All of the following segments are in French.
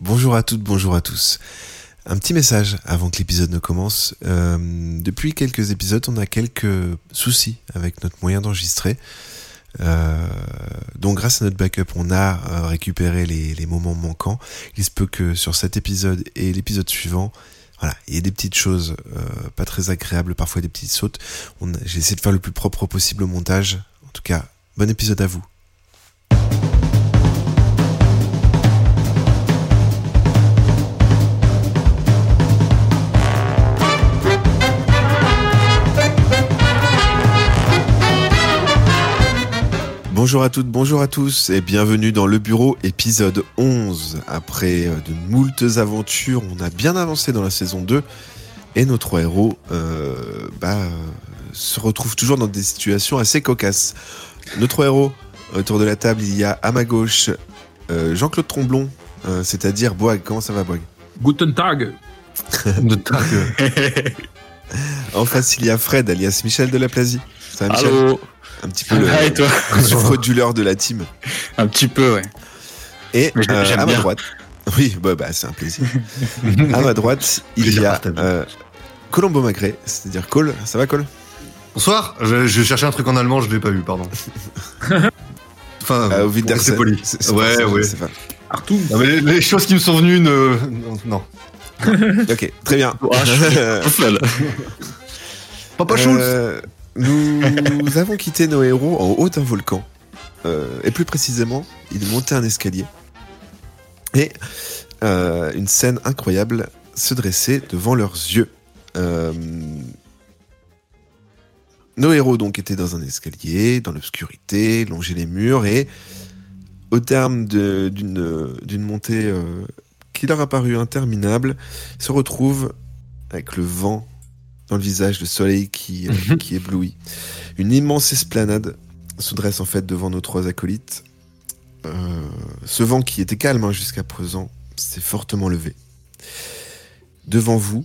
Bonjour à toutes, bonjour à tous. Un petit message avant que l'épisode ne commence. Euh, depuis quelques épisodes, on a quelques soucis avec notre moyen d'enregistrer. Euh, donc grâce à notre backup, on a euh, récupéré les, moments manquants. Il se peut que sur cet épisode et l'épisode suivant, voilà, il y ait des petites choses pas très agréables, parfois des petites sautes. J'ai essayé de faire le plus propre possible au montage. En tout cas, bon épisode à vous. Bonjour à toutes, bonjour à tous et bienvenue dans le bureau épisode 11. Après euh, de moultes aventures, on a bien avancé dans la saison 2 et nos trois héros euh, bah, se retrouvent toujours dans des situations assez cocasses. Nos trois héros, autour de la table, il y a à ma gauche euh, Jean-Claude Tromblon, euh, c'est-à-dire Boag. Comment ça va Boag Guten Tag Guten Tag En face, il y a Fred, alias Michel de la Plasie. Ça va, Michel? Allô un petit peu le, ah, et toi le de la team. Un petit peu, ouais. Et euh, à ma droite, oui, bah, bah c'est un plaisir. à ma droite, il y a euh, Colombo Magret, c'est-à-dire Cole. Ça va, Cole? Bonsoir. Je, je, cherchais un truc en allemand, je l'ai pas vu, pardon. enfin, euh, c'est poli. ouais, ouais. Artout. Non, mais les, les, choses qui me sont venues ne. Non. ok, très bien. Papa Schultz. Nous avons quitté nos héros en haut d'un volcan. Euh, et plus précisément, ils montaient un escalier. Et euh, une scène incroyable se dressait devant leurs yeux. Euh, nos héros donc étaient dans un escalier, dans l'obscurité, longeaient les murs et au terme d'une montée qui leur a paru interminable, se retrouvent avec le vent dans le visage, le soleil qui, euh, qui éblouit. Une immense esplanade se dresse en fait devant nos trois acolytes. Euh, ce vent qui était calme hein, jusqu'à présent s'est fortement levé. Devant vous,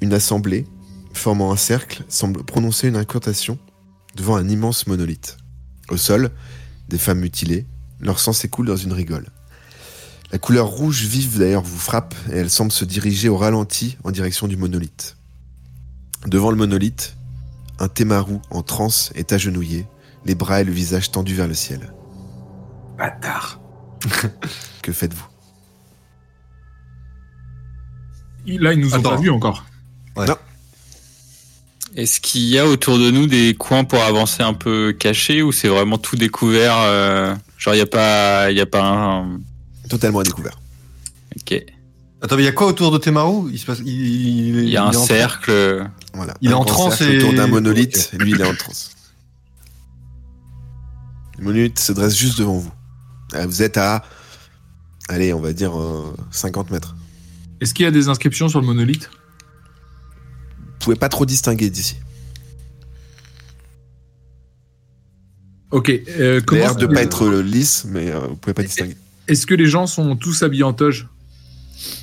une assemblée, formant un cercle, semble prononcer une incantation devant un immense monolithe. Au sol, des femmes mutilées, leur sang s'écoule dans une rigole. La couleur rouge vive d'ailleurs vous frappe et elle semble se diriger au ralenti en direction du monolithe. Devant le monolithe, un Témarou en transe est agenouillé, les bras et le visage tendus vers le ciel. Bâtard. que faites-vous? Là, ils nous ont pas vus encore. Non. Est-ce qu'il y a autour de nous des coins pour avancer un peu cachés ou c'est vraiment tout découvert euh, Genre, il n'y a pas, y a pas un... Totalement découvert. Ok. Attends, il y a quoi autour de Temaru Il se passe. Il, y a un cercle. Voilà. Il est en transe et... autour d'un monolithe. Lui, il est en transe. Le monolithe se dresse juste devant vous. Euh, vous êtes à, allez, on va dire 50 euh, mètres. Est-ce qu'il y a des inscriptions sur le monolithe? Vous pouvez pas trop distinguer d'ici. Ok. Euh, comment l'air de pas être lisse, mais euh, vous pouvez pas distinguer. Est-ce que les gens sont tous habillés en toge?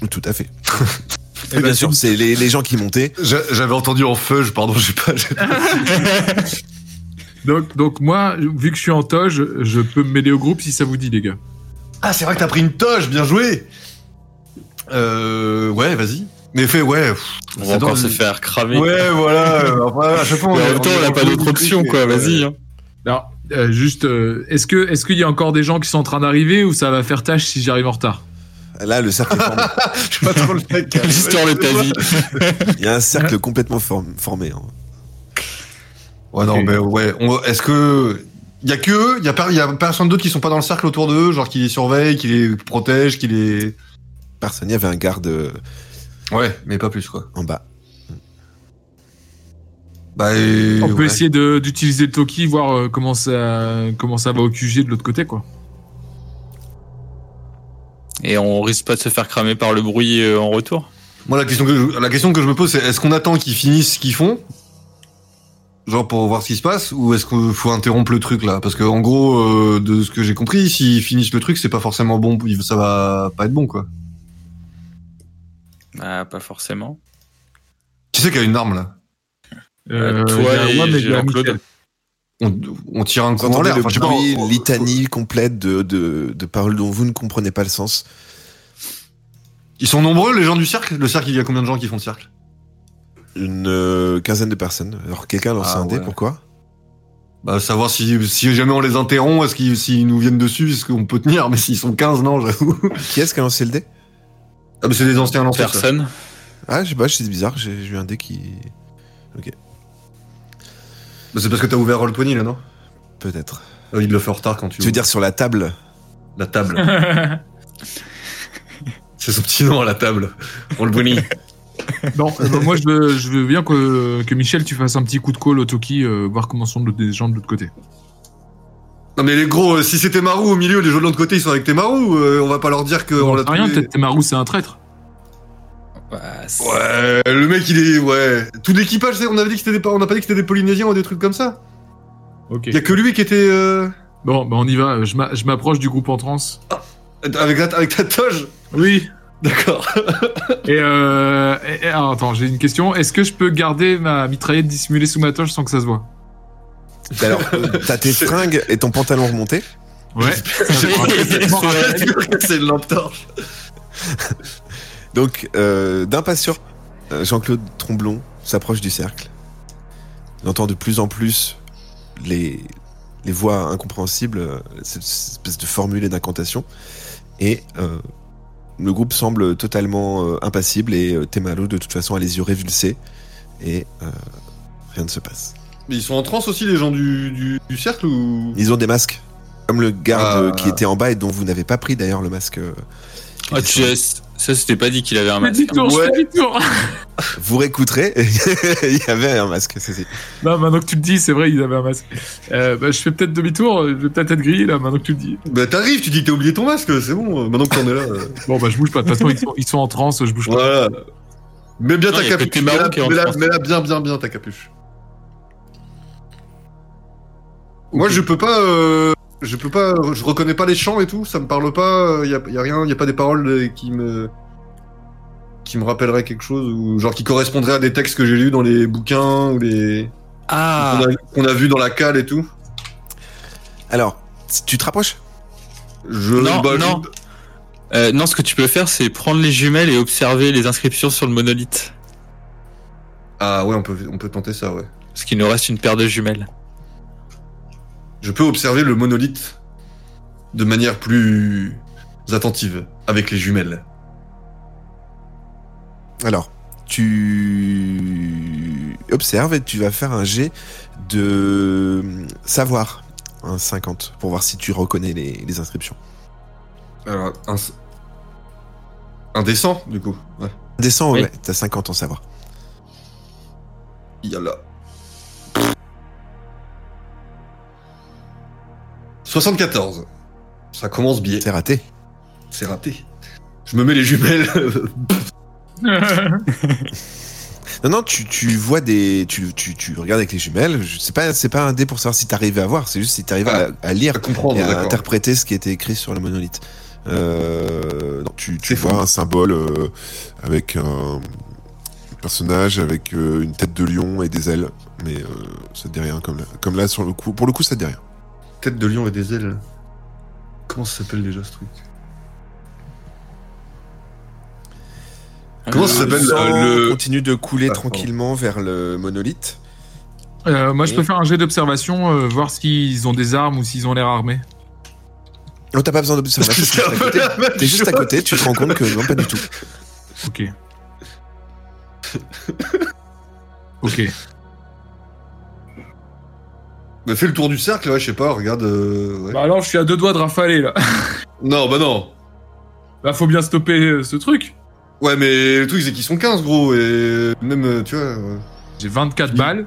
Tout à fait. Et bien sûr, c'est les, gens qui montaient. J'avais entendu en feuge, pardon, j'ai pas. donc, donc moi, vu que je suis en toge, je peux me mêler au groupe si ça vous dit, les gars. Ah, c'est vrai que t'as pris une toge, bien joué. Euh, ouais, vas-y. Mais fait, ouais. on va encore se faire cramer. Ouais, voilà. à chaque fois, on, en même temps, on n'a pas d'autre option, quoi. Vas-y. Hein. Alors, euh, juste, euh, est-ce que, est-ce qu'il y a encore des gens qui sont en train d'arriver ou ça va faire tâche si j'arrive en retard? Là, le cercle est formé. Je suis pas trop le mec. L'histoire de ta vie. Il y a un cercle complètement formé. Hein. Ouais, non, mais ouais. Est-ce que. Il y a que eux, il y a, y a personne d'autre qui sont pas dans le cercle autour d'eux, genre qui les surveille, qui les protège, qui les. Personne, il y avait un garde. Euh, ouais, mais pas plus, quoi. En bas. Bah, On peut essayer d'utiliser le Toki, voir euh, comment ça, comment ça va au QG de l'autre côté, quoi. Et on risque pas de se faire cramer par le bruit euh, en retour. Moi, la question que je, la question que je me pose, c'est est-ce qu'on attend qu'ils finissent ce qu'ils font? Genre pour voir ce qui se passe Ou est-ce qu'il faut interrompre le truc là? Parce que en gros, euh, de ce que j'ai compris, s'ils finissent le truc, c'est pas forcément bon, ça va pas être bon quoi. Bah, pas forcément. Qui c'est qui a une arme là. Euh, Toi et Jean-Claude on, tire un coup en l'air. Enfin, une litanie complète de, de, de, paroles dont vous ne comprenez pas le sens. Ils sont nombreux, les gens du cercle? Le cercle, il y a combien de gens qui font le cercle? Une euh, quinzaine de personnes. Alors, quelqu'un lance Ah, un dé, ouais. pourquoi? Bah, savoir si, si jamais on les interrompt, est-ce qu'ils s'ils nous viennent dessus, est-ce qu'on peut tenir? Mais s'ils sont 15, non, j'avoue. Qui est-ce qui a lancé le dé? Ah, mais c'est des anciens lanceurs. ça. Personne. Ah, je sais pas, c'est bizarre, j'ai j'ai eu un dé qui. Bah, c'est parce que t'as ouvert Roll20 là, non? Peut-être. Euh, Il le fait en retard quand tu Tu veux dire sur la table? La table. c'est son petit nom à la table. Roll20. Non, euh, bah, moi je veux, je veux bien que, que Michel tu fasses un petit coup de call au Toki, euh, voir comment sont les gens de l'autre côté. non, mais les gros, euh, si c'était Marou au milieu, les gens de l'autre côté, ils sont avec tes Marou, euh, on va pas leur dire que on On l'a rien, peut-être Temaru c'est un traître. Bah, Ouais, le mec il est. Ouais. Tout l'équipage, c'est- on avait dit que c'était des. On n'a pas dit que c'était des Polynésiens ou des trucs comme ça. Ok. Y a que lui qui était. euh, Bon, bah on y va. Je m'a- je m'approche du groupe en transe. Avec, la- avec ta toge Oui. D'accord. Et euh. et- alors, attends, j'ai une question. Est-ce que je peux garder ma mitraillette dissimulée sous ma toche sans que ça se voit? Alors, euh, t'as tes fringues et ton pantalon remonté. Ouais. c'est une lampe torche. Donc, euh, d'un pas sûr, euh, Jean-Claude Tromblon s'approche du cercle. Il entend de plus en plus les, les voix incompréhensibles, euh, cette espèce de formule et d'incantation. Et euh, le groupe semble totalement euh, impassible et euh, Temalo, de toute façon, a les yeux révulsés. Et rien ne se passe. Mais ils sont en transe aussi, les gens du, du, du cercle ou? Ils ont des masques. Comme le garde Ah. qui était en bas et dont vous n'avez pas pris d'ailleurs le masque. Ah, était tu sur- ça, c'était pas dit qu'il avait un Je fais masque. demi-tour, je Ouais. fais demi-tour. Vous réécouterez, il y avait un masque, c'est c'est- Non, maintenant que tu le dis, c'est vrai, ils avaient un masque. Euh, bah, je fais peut-être demi-tour, je vais peut-être être grillé là, maintenant que tu le dis. Bah t'arrives, tu dis que t'as oublié ton masque, c'est bon, euh, maintenant que t'en es là. euh, Bon, bah, je bouge pas. De toute façon, ils sont, ils sont en transe, je bouge pas. Voilà. Mets bien Non, ta capuche. Mets-la transe. mets-la bien, bien, bien ta capuche. Moi je peux pas. euh, Je peux pas. Je reconnais pas les chants et tout, ça me parle pas, y a, y a rien, y a pas des paroles euh, qui me. qui me rappelleraient quelque chose, ou genre qui correspondraient à des textes que j'ai lus dans les bouquins, ou les. Ah, qu'on a, vu dans la cale et tout. Alors, si tu te rapproches? Je, Non, bah, je- non. Euh, non, ce que tu peux faire, c'est prendre les jumelles et observer les inscriptions sur le monolithe. Ah ouais, on peut, on peut tenter ça, ouais. Parce qu'il nous reste une paire de jumelles. Je peux observer le monolithe de manière plus attentive avec les jumelles. Alors, tu observes et tu vas faire un jet de savoir, un 50, pour voir si tu reconnais les, les inscriptions. Alors, un, un descend, du coup. Ouais. Descends, Oui. ouais, t'as 50 en savoir. Il 74. Ça commence bien. C'est raté. C'est raté. Je me mets les jumelles. Non, non, tu, tu vois des. Tu, tu, tu regardes avec les jumelles. Je- C'est pas, c'est pas un dé pour savoir si t'arrives à voir, c'est juste si t'arrives à, à lire à comprendre, et à interpréter ce qui était écrit sur le monolithe. Euh, tu, vois fou. un symbole euh, avec un personnage avec euh, une tête de lion et des ailes, mais euh, ça te dit rien comme là, comme là sur le coup. Pour le coup, ça te dit rien. Tête de lion et des ailes. Comment ça s'appelle déjà ce truc Comment ça Le s'appelle euh, le... continue de couler Ah, tranquillement vers le monolithe. Euh, moi, je peux faire un jet d'observation, euh, voir s'ils ont des armes ou s'ils ont l'air armés. Oh, t'as pas besoin d'observation. T'es juste à la côté. même T'es juste à chose. côté, tu te rends compte que non, pas du tout. Ok. ok. Bah, fais le tour du cercle, ouais, je sais pas, regarde. euh, ouais. Bah alors, je suis à deux doigts de rafaler là. Non, bah non. Bah, faut bien stopper euh, ce truc. Ouais, mais le truc, c'est qu'ils sont 15, gros, et même, euh, tu vois. J'ai 24 balles.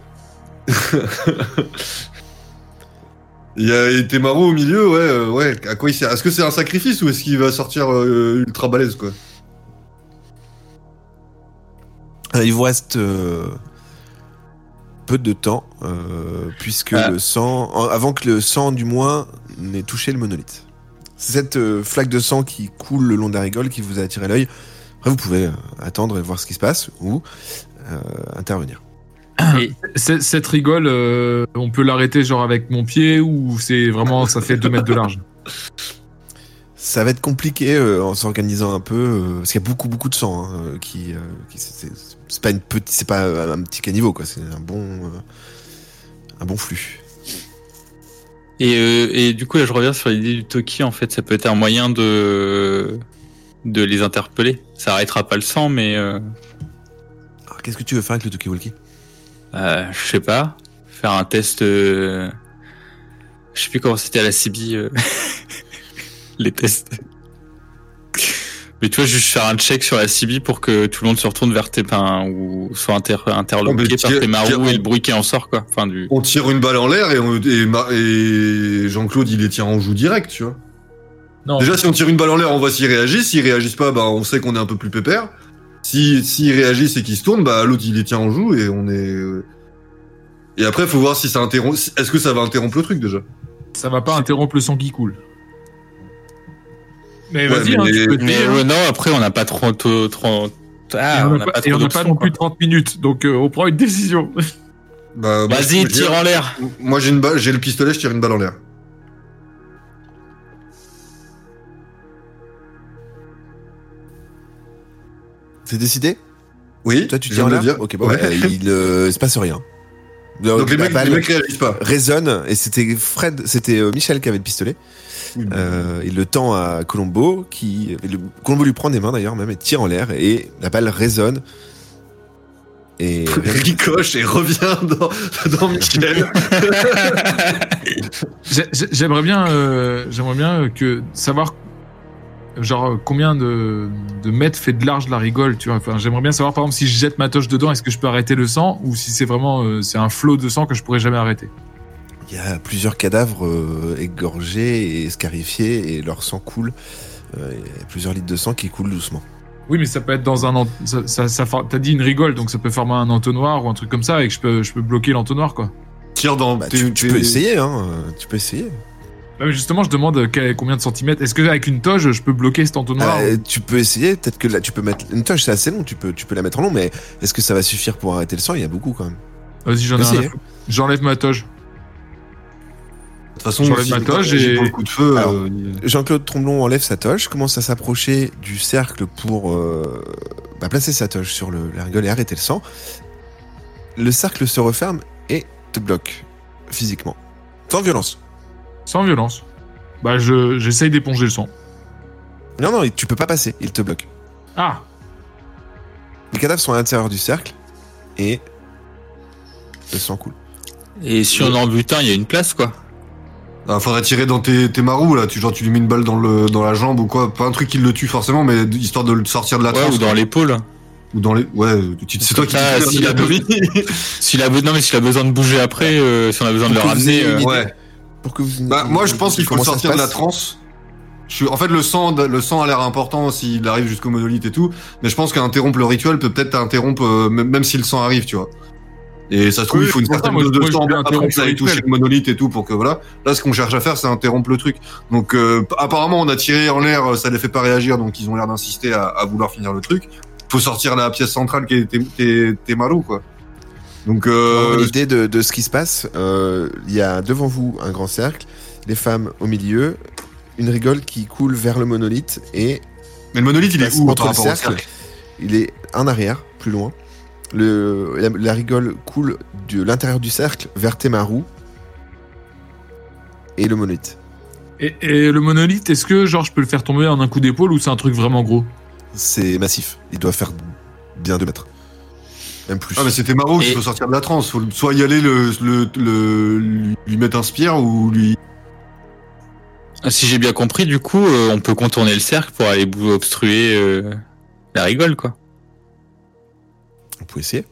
Il y a et Temaru au milieu, ouais, euh, ouais. À quoi il sert? Est-ce que c'est un sacrifice ou est-ce qu'il va sortir euh, ultra balèze, quoi? Euh, Il vous reste euh, peu de temps, euh, puisque Ah. le sang, avant que le sang du moins n'ait touché le monolithe. C'est cette euh, flaque de sang qui coule le long de la rigole qui vous a attiré l'œil. Après, vous pouvez euh, attendre et voir ce qui se passe ou euh, intervenir. Et- C- Cette rigole, euh, on peut l'arrêter genre avec mon pied ou c'est vraiment ça fait 2 mètres de large? Ça va être compliqué euh, en s'organisant un peu euh, parce qu'il y a beaucoup beaucoup de sang hein, qui, euh, qui c'est- c'est pas une petite c'est pas un petit caniveau quoi, c'est un bon euh, un bon flux. Et, euh, et du coup, là, je reviens sur l'idée du Toki. En fait, ça peut être un moyen de de les interpeller. Ça arrêtera pas le sang, mais euh, Alors, qu'est-ce que tu veux faire avec le Tokiwalki euh, je sais pas. Faire un test. euh, Je sais plus comment c'était à la CB. les tests. Mais tu vois, juste faire un check sur la CB pour que tout le monde se retourne vers tes pains ou soit inter interloqué par tes tiens- et le bruit qui en sort, quoi. Enfin, du. On tire une balle en l'air et, Jean-Claude il les tient en joue direct, tu vois. Non, Déjà, si on tire une balle en l'air, on voit s'ils réagissent. S'ils réagissent pas, bah, on sait qu'on est un peu plus pépère. Si, s'ils réagissent et qu'ils se tournent, bah, l'autre, il les tient en joue et on est, euh, et après, faut voir si ça interrompt, si- est-ce que ça va interrompre le truc, déjà? ça va pas interrompre le sang qui coule. Mais Ouais, vas-y, mais hein, les- tu peux Mais essayer, hein. euh, non, après, on n'a pas trop, trop, trop- Et Ah, on n'a pas, pas et on n'a pas non plus quoi. 30 minutes, donc euh, on prend une décision. Bah, Vas-y, tire en l'air. Moi, j'ai une balle, j'ai le pistolet, je tire une balle en l'air. C'est décidé? Oui. Toi tu tires en l'air? le dire. OK, bon, Ouais. bah, il euh, se passe rien. Donc, les la mecs, les mecs réagissent pas. résonne et c'était Fred, c'était euh, Michel qui avait le pistolet. Euh, il le tend à Colombo qui le- Colombo lui prend des mains d'ailleurs même et tire en l'air et la balle résonne et ricoche et revient dans, dans Michel. J'ai- j'ai- J'aimerais bien, euh, j'aimerais bien que savoir genre euh, combien de, de mètres fait de large la rigole, tu vois. Enfin, j'aimerais bien savoir par exemple si je jette ma toche dedans, est-ce que je peux arrêter le sang ou si c'est vraiment euh, c'est un flot de sang que je pourrais jamais arrêter. Il y a plusieurs cadavres euh, égorgés et scarifiés et leur sang coule. Euh, il y a plusieurs litres de sang qui coulent doucement. Oui, mais ça peut être dans un ent- ça, ça, ça for- t'as dit une rigole, donc ça peut former un entonnoir ou un truc comme ça et que je peux je peux bloquer l'entonnoir quoi. Tire dans Bah, tu, peux essayer, hein. Tu peux essayer. Mais justement, je demande euh, combien de centimètres. Est-ce que avec une toge, je peux bloquer cet entonnoir Euh, tu peux essayer. Peut-être que là, tu peux mettre une toche, c'est assez long. Tu peux, tu peux la mettre en long, mais est-ce que ça va suffire pour arrêter le sang? Il y a beaucoup quand même. Vas-y, foutre. J'enlève ma toge. De toute façon, J'enlève ma toge et- le coup de feu, euh, Jean-Claude Tromblon enlève sa toche, commence à s'approcher du cercle pour euh, bah, placer sa toche sur le, la rigole et arrêter le sang. Le cercle se referme et te bloque physiquement. Sans violence. Sans violence. Bah, je, j'essaye d'éponger le sang. Non, non, tu peux pas passer, il te bloque. Ah Les cadavres sont à l'intérieur du cercle et le sang coule. Et si on en bute un, il y a une place, quoi. Ah, faudrait tirer dans tes, tes marous là, tu genre tu lui mets une balle dans le dans la jambe ou quoi, pas un truc qui le tue forcément, mais histoire de le sortir de la Ouais, transe. ou dans l'épaule. ou dans les ouais, tu- c'est toi qui Ah, s'il a. S'il non, mais s'il a besoin de bouger après, euh, si on a besoin de le ramener. euh. Ouais. Pour que vous. Bah, moi je pense qu'il faut le sortir de la transe. Je suis, en fait, le sang, le sang a l'air important s'il arrive jusqu'au monolithe et tout, mais je pense qu'interrompre le rituel peut peut-être interrompre euh, même même si le sang arrive, tu vois. Et ça se trouve, Oui, il faut une certaine dose de voulais après interrompre que ça le ait touché le monolithe et tout pour que voilà. Là, ce qu'on cherche à faire, c'est interrompre le truc. Donc, euh, apparemment, on a tiré en l'air, ça les fait pas réagir, donc ils ont l'air d'insister à, à vouloir finir le truc. Faut sortir la pièce centrale qui est marous, quoi. Donc, avoir euh, de, de ce qui se passe, euh, il y a devant vous un grand cercle, les femmes au milieu, une rigole qui coule vers le monolithe et mais le monolithe, il est où entre par le rapport au cercle? Il est en arrière, plus loin. Le, la, la rigole coule de l'intérieur du cercle vers Temaru et le monolithe. et, et le monolithe, est-ce que genre je peux le faire tomber en un coup d'épaule ou c'est un truc vraiment gros? C'est massif. Il doit faire bien 2 mètres. Même plus. Ah mais c'était Maro qu'il Et- faut sortir de la transe. Faut soit y aller le, le, le lui mettre un spire ou lui. Ah, Si j'ai bien compris, du coup, euh, on peut contourner le cercle pour aller obstruer euh, la rigole, quoi. Pouvez essayer.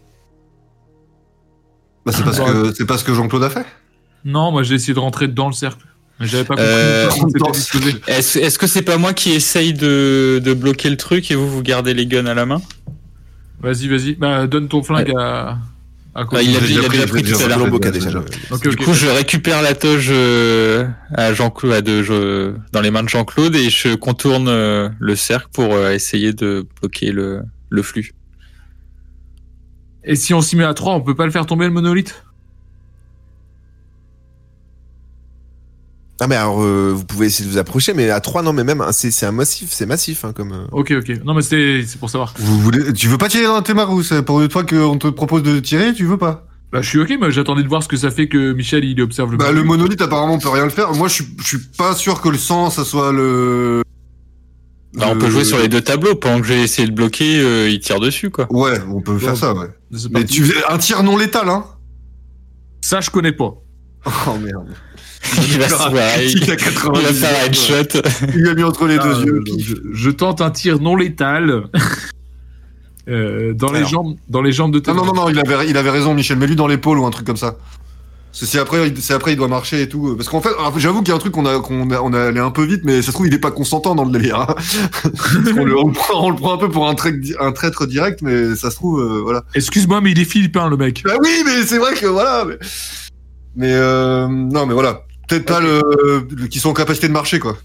Bah, c'est parce que c'est pas ce que Jean-Claude a fait. Non, moi j'ai essayé de rentrer dans le cercle. Mais j'avais pas compris Euh. Est-ce que c'est pas moi qui essaye de, de bloquer le truc et vous, vous gardez les guns à la main? Vas-y, vas-y. Bah, donne ton flingue à. à Ah, il a J'ai il a déjà pris j'ai tout à l'heure. Pris, Du coup, je récupère la toge euh, à Jean-Claude, à de, je- dans les mains de Jean-Claude et je contourne euh, le cercle pour essayer de bloquer le, le flux. Et si on s'y met à 3, on peut pas le faire tomber le monolithe? Ah mais alors euh, vous pouvez essayer de vous approcher, mais à 3 non mais même hein, c'est c'est un massif, c'est massif hein, comme. euh. Ok, ok. Non, mais c'est c'est pour savoir. Vous voulez, tu veux pas tirer dans tes marous c'est Pour une fois qu'on te propose de tirer, tu veux pas? Bah, je suis ok, mais j'attendais de voir ce que ça fait que Michel il observe le. Bah, le monolithe. monolithe apparemment peut rien le faire. Moi, je suis, je suis pas sûr que le sang, ça soit le. Bah, on peut jouer sur les deux tableaux. Pendant que j'ai essayé de bloquer, euh, il tire dessus, quoi. Ouais, on peut faire Ouais. ça, ouais. Mais tu un tir non létal, hein Ça, je connais pas. Oh merde. Il va se voir, il, Il a il 90 va faire un headshot. Il lui a mis entre les Ah, deux yeux. euh, je, je tente un tir non létal. euh, dans les jambes, dans les jambes de Non, non, non, non, il avait, il avait raison, Michel. Mets-lui dans l'épaule ou un truc comme ça. C'est après, il- c'est après, il doit marcher et tout. Parce qu'en fait, j'avoue qu'il y a un truc qu'on a, qu'on a, on a allé un peu vite, mais ça se trouve, il est pas consentant dans le délire. hein. Parce qu'on le, on, le prend, on le prend un peu pour un, traître di- un traître direct, mais ça se trouve, euh, voilà. Excuse-moi, mais il est philippin, le mec. Bah oui, mais c'est vrai que voilà. Mais, mais, euh, non, mais voilà. Peut-être pas le, le- qui sont en capacité de marcher, quoi.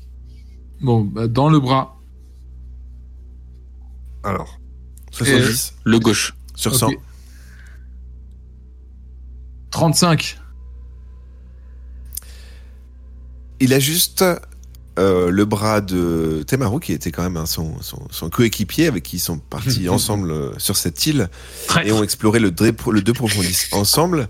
Bon, bah, dans le bras. Alors. 70 Le gauche. sur Ok. 100. 35. Il a juste euh, le bras de Temaru, qui était quand même hein, son, son, son coéquipier, avec qui ils sont partis ensemble euh, sur cette île et ont exploré le, le deux profondis ensemble.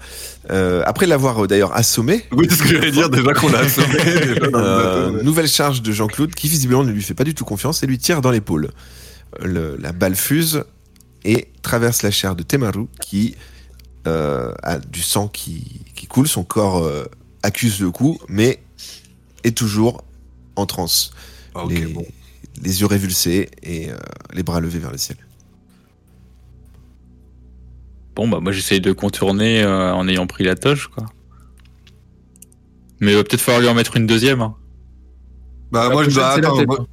Euh, après l'avoir d'ailleurs assommé, Oui, c'est ce que j'allais dire déjà qu'on a assommé. déjà nouvelle charge de Jean-Claude, qui visiblement ne lui fait pas du tout confiance et lui tire dans l'épaule. Le- la balle fuse et traverse la chair de Temaru, qui a du sang qui, qui coule. Son corps accuse le coup, mais est toujours en transe. Ah, les, bon. les yeux révulsés et euh, les bras levés vers le ciel. Bon, bah, moi, j'essaye de contourner euh, en ayant pris la toge, quoi. Mais il va peut-être falloir lui en mettre une deuxième. hein. Bah, La moi, prochaine, bah, c'est la attends, tête, moi, hein.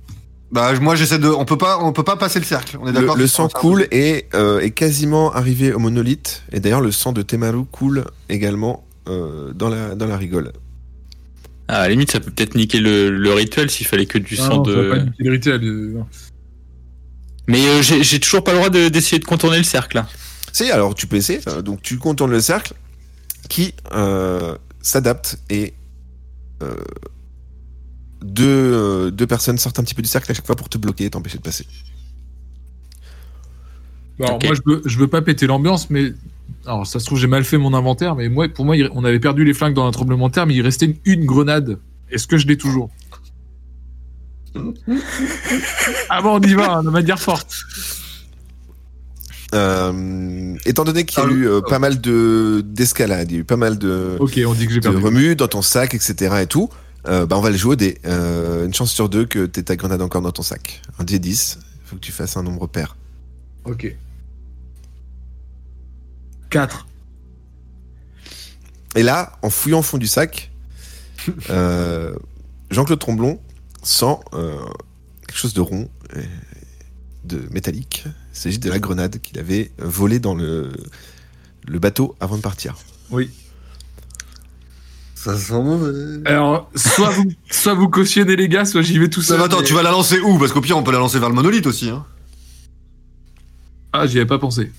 bah, moi, j'essaie de, on peut pas, on peut pas passer le cercle. On est Le, d'accord. le sang coule et euh, est quasiment arrivé au monolithe. Et d'ailleurs, le sang de Temaru coule également euh, dans, la, dans la rigole. Ah, à la limite, ça peut peut-être niquer le, le rituel s'il fallait que du Ah sang non, ça va de. pas niquer le rituel, non. Mais euh, j'ai toujours pas le droit de- d'essayer de, contourner le cercle. là. Si, alors tu peux essayer. Donc tu contournes le cercle qui euh, s'adapte et euh, deux, euh, deux personnes sortent un petit peu du cercle à chaque fois pour te bloquer et t'empêcher de passer. Alors, moi, je veux, je veux pas péter l'ambiance, mais. Alors, ça se trouve, j'ai mal fait mon inventaire, mais moi, pour moi, il- on avait perdu les flingues dans un tremblement de terre, mais il restait une, une grenade. Est-ce que je l'ai toujours? Ah bon, on y va, hein, de manière forte. Euh, étant donné qu'il y a Ah, eu euh, pas mal de d'escalade, il y a eu pas mal de, Ok, on dit que j'ai de perdu. remue dans ton sac, etc. et tout, euh, bah on va le jouer au dé. Euh, une chance sur deux que t'aies ta grenade encore dans ton sac. Un dé 10, faut que tu fasses un nombre pair. Ok. 4. Et là, en fouillant au fond du sac, euh, Jean-Claude Tromblon sent euh, quelque chose de rond, de métallique. Il s'agit de la grenade qu'il avait volée dans le, le bateau avant de partir. Oui. Ça sent mauvais. Alors, soit vous, soit vous cautionnez les gars, soit j'y vais tout seul. va, attends, mais- tu vas la lancer où? Parce qu'au pire, on peut la lancer vers le monolithe aussi. Hein. Ah, j'y avais pas pensé.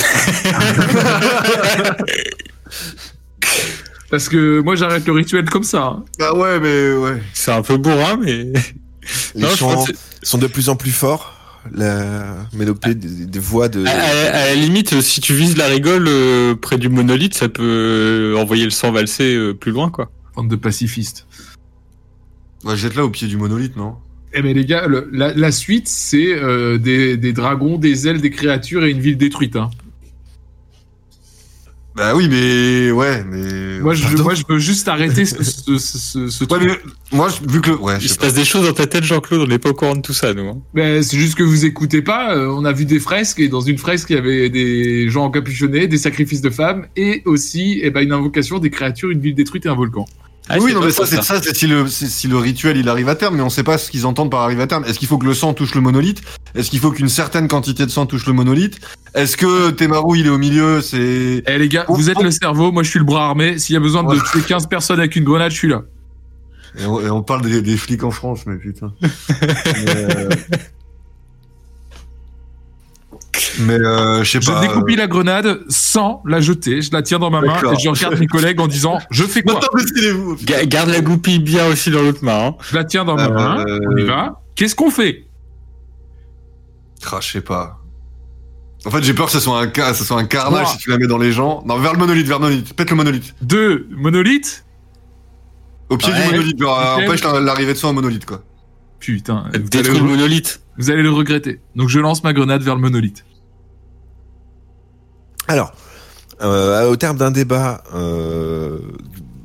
Parce que moi, j'arrête le rituel comme ça. hein. Bah ouais, mais ouais. C'est un peu bourrin, mais. Les Non, chants sont de plus en plus forts. La mélopée des, des voix de. À, à- à la limite, si tu vises la rigole euh, près du monolithe, ça peut euh, envoyer le sang valser euh, plus loin, quoi. Bande de pacifistes. Bah, jette-la au pied du monolithe, non? Eh mais les gars, le- la, la suite, c'est euh, des, des dragons, des ailes, des créatures et une ville détruite. Hein. Bah oui, mais ouais, mais. Moi, je, Pardon moi, je veux juste arrêter ce, ce, ce, ce- ce Ouais, truc. mais moi, je- vu que. Ouais, Il se pas. passe des choses dans ta tête, Jean-Claude, on n'est pas au courant de tout ça, nous. hein. Ben, c'est juste que vous écoutez pas. euh, on a vu des fresques et dans une fresque, il y avait des gens encapuchonnés, des sacrifices de femmes et aussi eh ben, une invocation des créatures, une ville détruite et un volcan. Ah, oui, c'est non, mais ça, c'est ça, c'est si le, si le rituel il arrive à terme, mais on sait pas ce qu'ils entendent par arriver à terme. Est-ce qu'il faut que le sang touche le monolithe? Est-ce qu'il faut qu'une certaine quantité de sang touche le monolithe? Est-ce que Temaru il est au milieu C'est Eh les gars, Oh, vous êtes oh. le cerveau, moi je suis le bras armé. S'il y a besoin de tuer 15 personnes avec une grenade, je suis là. et on, et on parle des, des flics en France, mais putain. Mais, euh, Mais euh, je sais Je pas. découpille la grenade sans la jeter. Je la tiens dans ma main et je regarde mes collègues en disant Je fais quoi? Ga- Garde la goupille bien aussi dans l'autre main. hein. Je la tiens dans ma Euh, main. On y va. Qu'est-ce qu'on fait? Ah, je sais pas. En fait, j'ai peur que ce soit un, ca- ce soit un carnage si tu la mets dans les gens. Non, vers le monolithe, vers le monolithe. Pète le monolithe. Deux monolithes Au pied Ouais. du monolithe, genre, empêche la- l'arrivée de son au monolithe, quoi. Putain, Détruis le le- monolithe. vous allez le regretter. Donc je lance ma grenade vers le monolithe. Alors, euh, au terme d'un débat euh,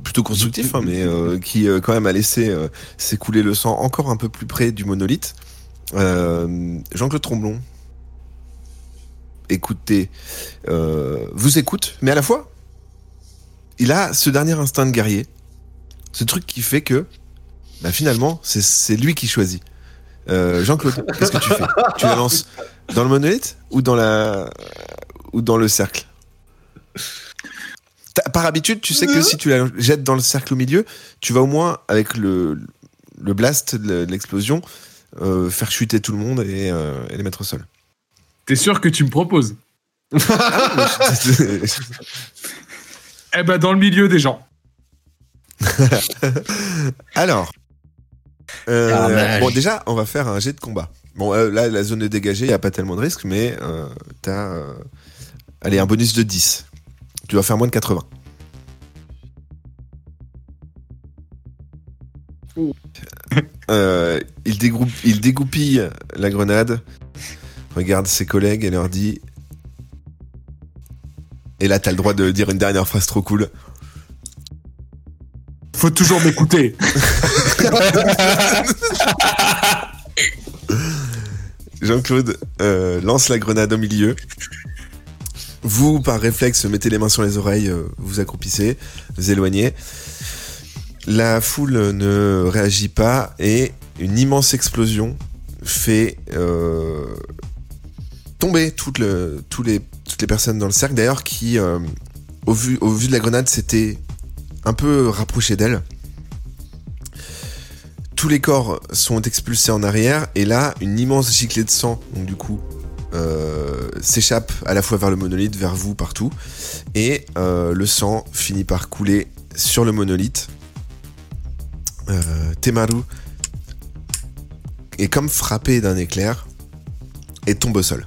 plutôt constructif, hein, mais euh, qui quand même a laissé s'écouler le sang encore un peu plus près du monolithe, Jean-Claude Tromblon, écoutez, vous écoute, mais à la fois, il a ce dernier instinct de guerrier, ce truc qui fait que, bah, finalement, c'est- lui qui choisit. Jean-Claude, qu'est-ce que tu fais? Tu la lances dans le monolithe ou dans la ou dans le cercle Par habitude, tu sais que si tu la jettes dans le cercle au milieu, tu vas au moins, avec le, le blast de l'explosion, euh, faire chuter tout le monde et, euh, et les mettre au sol. T'es sûr que tu me proposes? Eh ben dans le milieu des gens. Alors, euh, Carnage. bon, déjà, on va faire un jet de combat. Bon, euh, là, la zone est dégagée, il n'y a pas tellement de risques, mais euh, t'as. Allez, un bonus de 10. Tu dois faire moins de 80. Euh, il, dégroupe, il dégoupille la grenade, regarde ses collègues et leur dit. Et là, t'as le droit de dire une dernière phrase trop cool. Faut toujours m'écouter. Jean-Claude euh, lance la grenade au milieu. Vous, par réflexe, mettez les mains sur les oreilles, euh, vous accroupissez, vous éloignez. La foule ne réagit pas et une immense explosion fait euh, tomber toutes, les, personnes dans le cercle, d'ailleurs, qui, euh, au, vu, de la grenade, s'étaient un peu rapprochés d'elle. Tous les corps sont expulsés en arrière et là, une immense giclée de sang, donc du coup, euh, s'échappe à la fois vers le monolithe, vers vous, partout. Et euh, le sang finit par couler sur le monolithe. Euh, Temaru est comme frappé d'un éclair et tombe au sol.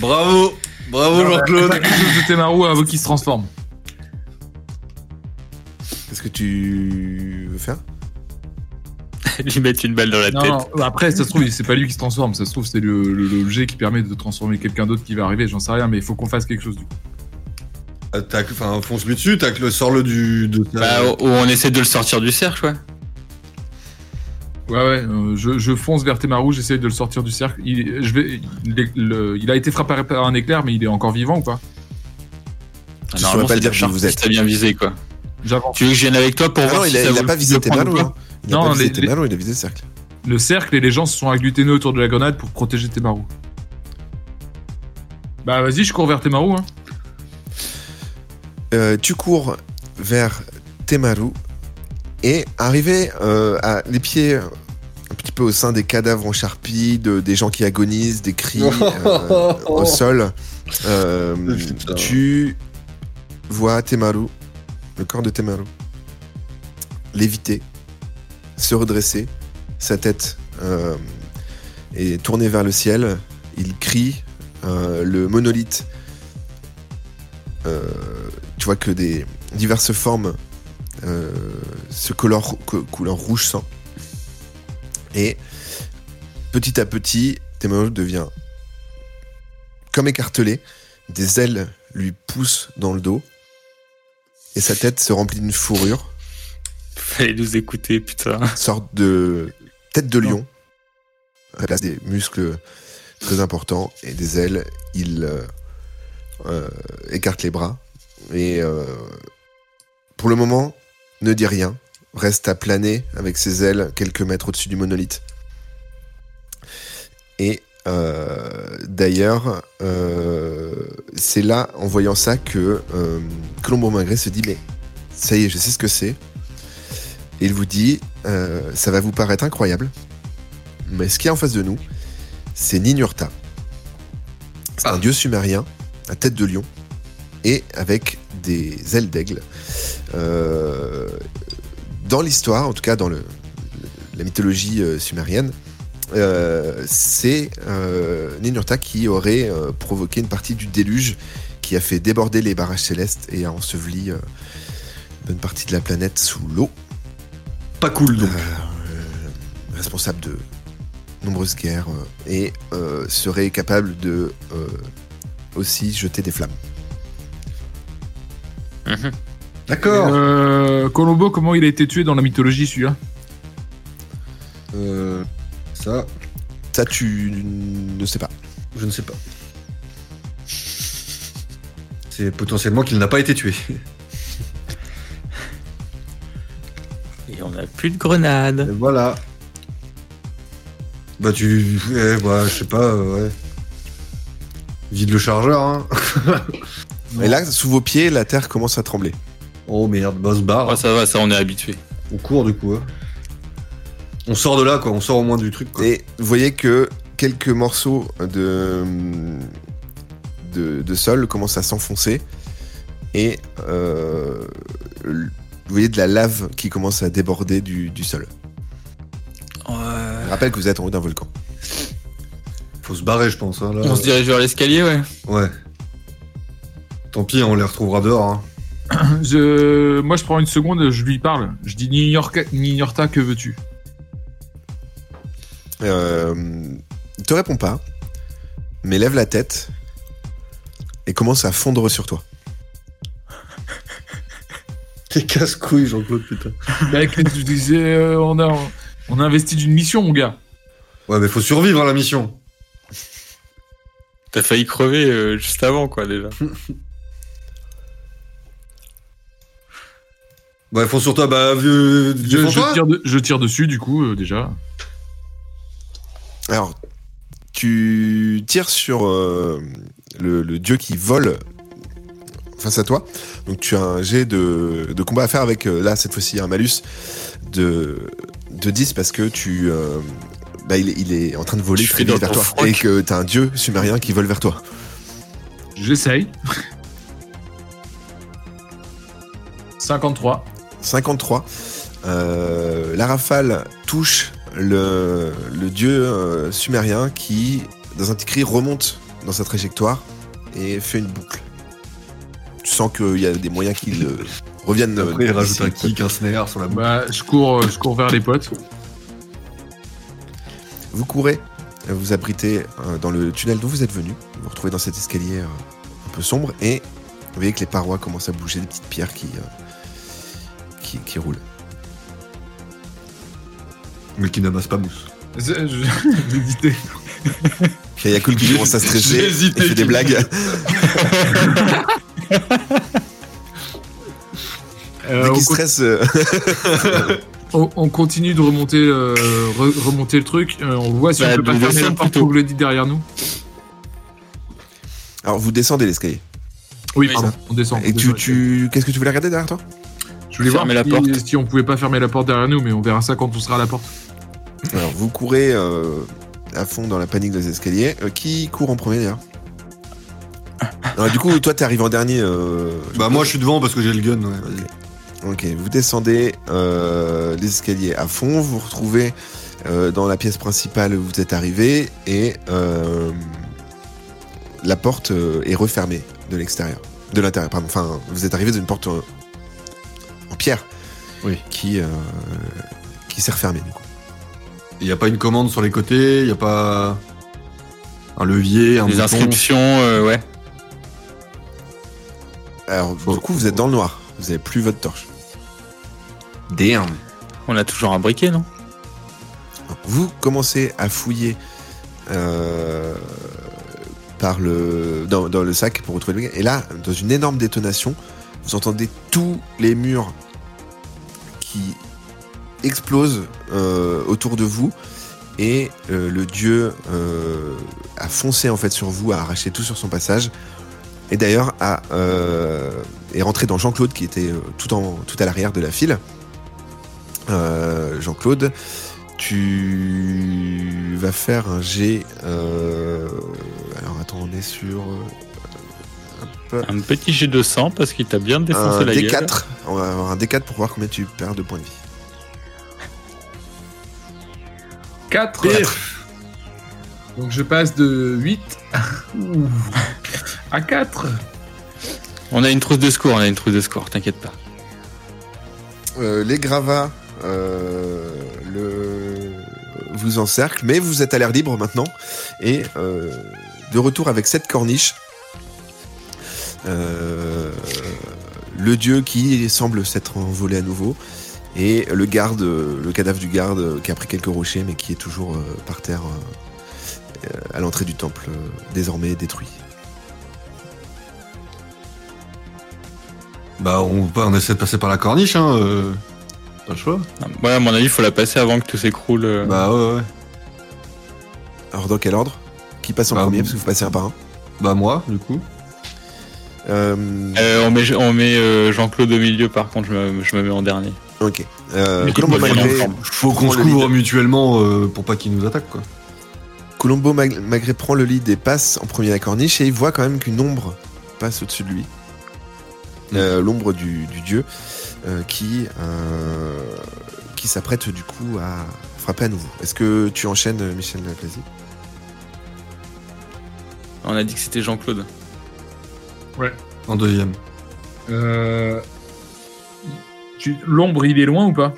Bravo Bravo Jean-Claude Quelque chose de Temaru avant qu'il se transforme. Qu'est-ce que tu veux faire? Lui mettre une balle dans la Non, tête. non, après, ça se trouve, c'est pas lui qui se transforme. Ça se trouve, c'est le- le- l'objet qui permet de transformer quelqu'un d'autre qui va arriver. J'en sais rien, mais il faut qu'on fasse quelque chose du coup. Euh, Enfin, fonce-lui dessus, tac, le sors-le du... De ta- Bah, ou on essaie de le sortir du cercle, ouais. Ouais, ouais, euh, je, je fonce vers Temaru, j'essaye de le sortir du cercle. Il, je vais, il, le- il a été frappé par un éclair, mais il est encore vivant ou pas Tu Normalement, saurais pas le dire vous êtes. Bien visé, quoi. J'avance. Tu veux que je vienne avec toi pour Ah voir non, si il a, ça il a vaut pas visé pas hein. Il a Non, pas visé il a visé le cercle. Le cercle et les gens se sont agglutinés autour de la grenade pour protéger Temaru. Bah vas-y, je cours vers Temaru. Hein. Euh, tu cours vers Temaru et arrivé euh, à les pieds un petit peu au sein des cadavres en charpie, de, des gens qui agonisent, des cris euh, au sol, euh, tu vois Temaru, le corps de Temaru, léviter, se redresser, sa tête euh, est tournée vers le ciel, il crie, euh, le monolithe euh, tu vois que des diverses formes se colorent co- couleur rouge sang. Et petit à petit, Temaru devient comme écartelé, des ailes lui poussent dans le dos, et sa tête se remplit d'une fourrure, Fallait nous écouter, putain. sorte de tête de lion, la place des muscles très importants et des ailes, il euh, euh, écarte les bras. Et euh, pour le moment ne dit rien, reste à planer avec ses ailes quelques mètres au-dessus du monolithe. Et d'ailleurs, euh, c'est là, en voyant ça, que euh, Colombo Magré se dit mais ça y est, je sais ce que c'est. Et il vous dit, euh, ça va vous paraître incroyable, Mais ce qu'il y a en face de nous, c'est Ninurta. C'est un Ah. dieu sumérien à tête de lion et avec des ailes d'aigle. Euh, dans l'histoire, en tout cas dans le, la mythologie euh, sumérienne, euh, c'est euh, Ninurta qui aurait euh, provoqué une partie du déluge qui a fait déborder les barrages célestes et a enseveli euh, une bonne partie de la planète sous l'eau. Pas cool donc. Euh, responsable de nombreuses guerres euh, et euh, serait capable de euh, aussi jeter des flammes. Mhm. D'accord. Euh, Colombo, comment il a été tué dans la mythologie celui-là? Euh, ça, Ça, tu ne sais pas. je ne sais pas. C'est potentiellement qu'il n'a pas été tué. Et on n'a plus de grenades. Et voilà. Bah tu... Ouais, bah, je sais pas, euh, ouais. Vide le chargeur, hein. Et là, sous vos pieds, la terre commence à trembler. Oh merde, bah on se barre. Oh, ça va, ça on est habitué. On court du coup. hein. On sort de là, quoi. On sort au moins du truc, quoi. Et vous voyez que quelques morceaux de, de, de sol commencent à s'enfoncer. Et euh, vous voyez de la lave qui commence à déborder du, du sol. Je rappelle que vous êtes en haut d'un volcan. Faut se barrer, je pense. Hein, là. On se dirige vers l'escalier, ouais. Ouais. Tant pis, on les retrouvera dehors. Hein. je... Moi, je prends une seconde, je lui parle. Je dis Ninorta, Ninorta que veux-tu? Euh, il te répond pas, mais lève la tête et commence à fondre sur toi. T'es casse-couille, Jean-Claude, putain. Bah, qu'est-ce que je disais, euh, on, a, on a investi d'une mission, mon gars. Ouais, mais faut survivre à la mission. T'as failli crever euh, juste avant, quoi, déjà. Ouais, faut sur toi, bah, vieux. Je, défends-toi. je tire, de- je tire dessus, du coup, euh, déjà. Alors, tu tires sur euh, le, le dieu qui vole face à toi. Donc tu as un jet de, de combat à faire avec, euh, là, cette fois-ci, un malus de, de 10 parce que tu... euh, bah, il, est- il est en train de voler très vite vers toi. froc. Et que t'as un dieu sumérien qui vole vers toi. J'essaye. 53. 53. Euh, la rafale touche le, le dieu euh, sumérien qui, dans un petit cri, remonte dans sa trajectoire et fait une boucle. Tu sens qu'il y a des moyens qu'il euh, revienne. euh, Après, il rajoute un kick, un snare sur la boucle. Bah, je cours, euh, je cours vers les potes. Vous courez, vous abritez dans le tunnel d'où vous êtes venu. Vous vous retrouvez dans cet escalier un peu sombre et vous voyez que les parois commencent à bouger, des petites pierres qui, qui, qui roulent. Mais qui n'amasse pas mousse. Hésité. Il y a Yakul qui commence à J'ai stresser, hésité, il fait des blagues. Euh, on, stresse, euh, on- on continue de remonter, euh, re- remonter le truc. Euh, on voit si Bah, on peut pas fermer la porte plutôt. pour le dit derrière nous. Alors vous descendez l'escalier. Oui, Oui, pardon, ça. on descend. Et tu, tu... qu'est-ce que tu voulais regarder derrière toi? Je voulais voir la si, porte. si on pouvait pas fermer la porte derrière nous, mais on verra ça quand on sera à la porte. Alors vous courez euh, à fond dans la panique des escaliers. Euh, qui court en premier d'ailleurs Du coup, toi t'es arrivé en dernier. euh, Bah, moi, je suis devant parce que j'ai le gun, ouais. Ok, vous descendez euh, les escaliers à fond, vous vous retrouvez euh, dans la pièce principale où vous êtes arrivé et euh, la porte euh, est refermée de l'extérieur. De l'intérieur, pardon. Enfin, vous êtes arrivé dans une porte euh, en pierre Oui. qui, euh, qui s'est refermée du coup. Il n'y a pas une commande sur les côtés, il n'y a pas un levier, un Les bouton. inscriptions, euh, ouais. Alors, du coup, vous êtes dans le noir. Vous avez plus votre torche. Damn. On a toujours un briquet, non? Vous commencez à fouiller euh, par le, dans, dans le sac pour retrouver le. Et là, dans une énorme détonation, vous entendez tous les murs qui explosent euh, autour de vous. Et euh, le dieu euh, a foncé en fait sur vous, a arraché tout sur son passage. Et d'ailleurs, a, est rentré dans Jean-Claude qui était tout, en, tout à l'arrière de la file. Jean-Claude, tu vas faire un G. Alors attends, on est sur. Un petit jet de sang parce qu'il t'a bien défoncé un la gueule. D4. On va avoir un D4 pour voir combien tu perds de points de vie. 4. Donc je passe de 8 à 4. On a une trousse de secours, on a une trousse de secours, t'inquiète pas. Euh, les gravats euh, le... vous encerclent, mais vous êtes à l'air libre maintenant. Et euh, de retour avec cette corniche, le dieu qui semble s'être envolé à nouveau, et le garde, le cadavre du garde euh, qui a pris quelques rochers, mais qui est toujours euh, par terre euh, euh, à l'entrée du temple, euh, désormais détruit. Bah, on, on essaie de passer par la corniche, hein. euh, Pas le choix. Ouais, à mon avis, il faut la passer avant que tout s'écroule. euh. Bah, ouais, ouais. Alors dans quel ordre? Qui passe en Bah, premier Parce que vous passez un par un? Bah, moi, du coup. Euh, Euh, on met, on met euh, Jean-Claude au milieu, par contre, je me, je me mets en dernier. ok. Euh, Mais Colombo Magré-. Faut qu'on se couvre mutuellement euh, pour pas qu'ils nous attaquent, quoi. Colombo Mag- Magré prend le lead et passe en premier à la corniche et il voit quand même qu'une ombre passe au-dessus de lui. Euh, L'ombre du, du dieu euh, qui, euh, qui s'apprête du coup à frapper à nouveau. Est-ce que tu enchaînes, Michel Plaisy On a dit que c'était Jean-Claude. En deuxième. Euh, tu- L'ombre, il est loin ou pas?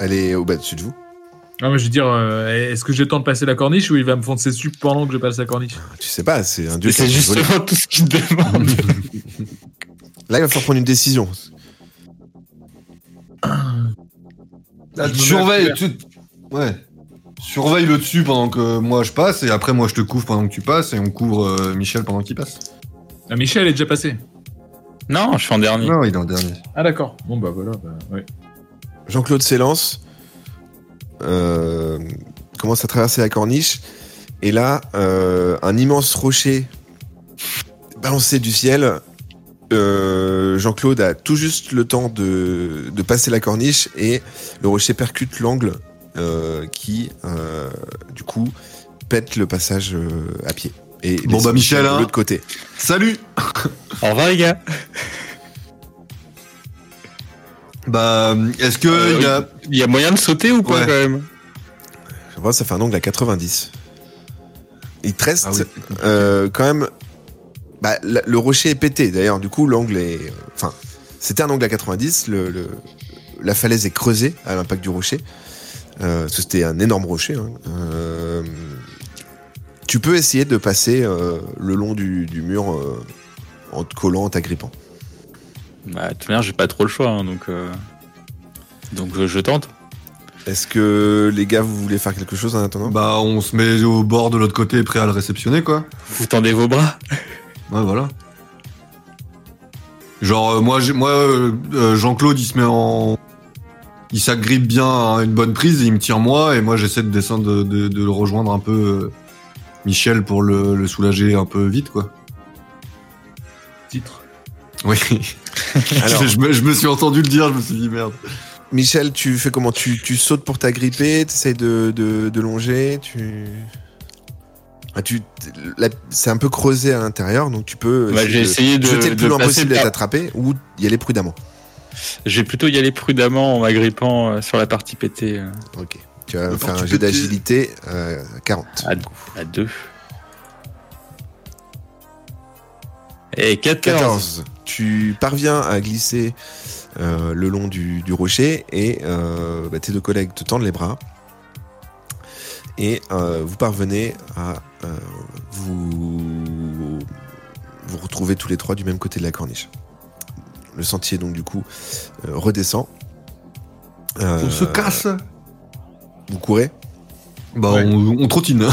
Elle est au bas dessus de vous. Non, mais je veux dire, euh, est-ce que j'ai le temps de passer la corniche ou il va me foncer dessus pendant que je passe la corniche? Tu sais pas, c'est un dieu c'est volé. justement tout ce qu'il demande. Là, il va falloir prendre une décision. Ah, Je tu surveilles, tu... Ouais. Surveille le dessus pendant que moi je passe, et après moi je te couvre pendant que tu passes, et on couvre euh, Michel pendant qu'il passe. Ah, Michel est déjà passé. non, je suis en dernier. Non, il est en dernier. Ah, d'accord. Bon, bah voilà. Bah, ouais. Jean-Claude s'élance, euh, commence à traverser la corniche, et là, euh, un immense rocher balancé du ciel. euh, Jean-Claude a tout juste le temps de, de passer la corniche et le rocher percute l'angle euh, qui, euh, du coup, pète le passage euh, à pied. Et Bon, bah, Michel, de hein. l'autre côté. Salut Au revoir, les gars. Bah, est-ce que Euh, il y a... Il y a moyen de sauter ou pas, Ouais. quand même? Je vois, ça fait un angle à 90. Il te reste Ah oui. euh, quand même. Bah, la- le rocher est pété d'ailleurs, du coup, l'angle est. Enfin, c'était un angle à 90, le, le- la falaise est creusée à l'impact du rocher. Euh, parce que c'était un énorme rocher. hein. Euh, tu peux essayer de passer euh, le long du, du mur euh, en te collant, en t'agrippant. Bah, de toute manière, j'ai pas trop le choix, hein, donc. euh, Donc, euh, je tente. Est-ce que les gars, vous voulez faire quelque chose en attendant? Bah, on se met au bord de l'autre côté, prêt à le réceptionner, quoi. Vous tendez vos bras. Ouais, voilà. Genre, euh, moi, j'ai- moi Jean-Claude, il se met en... Il s'agrippe bien à une bonne prise, et il me tire moi, et moi, j'essaie de descendre, de, de- de le rejoindre un peu, euh, Michel, pour le, le soulager un peu vite, quoi. Titre. Oui. Alors- je, me, je me suis entendu le dire, je me suis dit, merde. Michel, tu fais comment? Tu, tu sautes pour t'agripper, tu essayes de, de, de longer, tu... Ah, tu la- c'est un peu creusé à l'intérieur, donc tu peux Bah, j'ai essayé de. jeter le plus de loin possible d'être attrapé ou y aller prudemment. J'ai plutôt y aller prudemment en m'agrippant euh, sur la partie pétée euh, Ok. Tu vas faire un petit. d'agilité euh, 40. à, à deux. Et 14. 14. Tu parviens à glisser euh, le long du, du rocher et euh, bah, tes deux collègues te tendent les bras. Et euh, vous parvenez à euh, vous, vous retrouver tous les trois du même côté de la corniche. Le sentier, donc, du coup, euh, redescend. Euh, On se casse Vous courez Bah, Ouais. on, on trottine.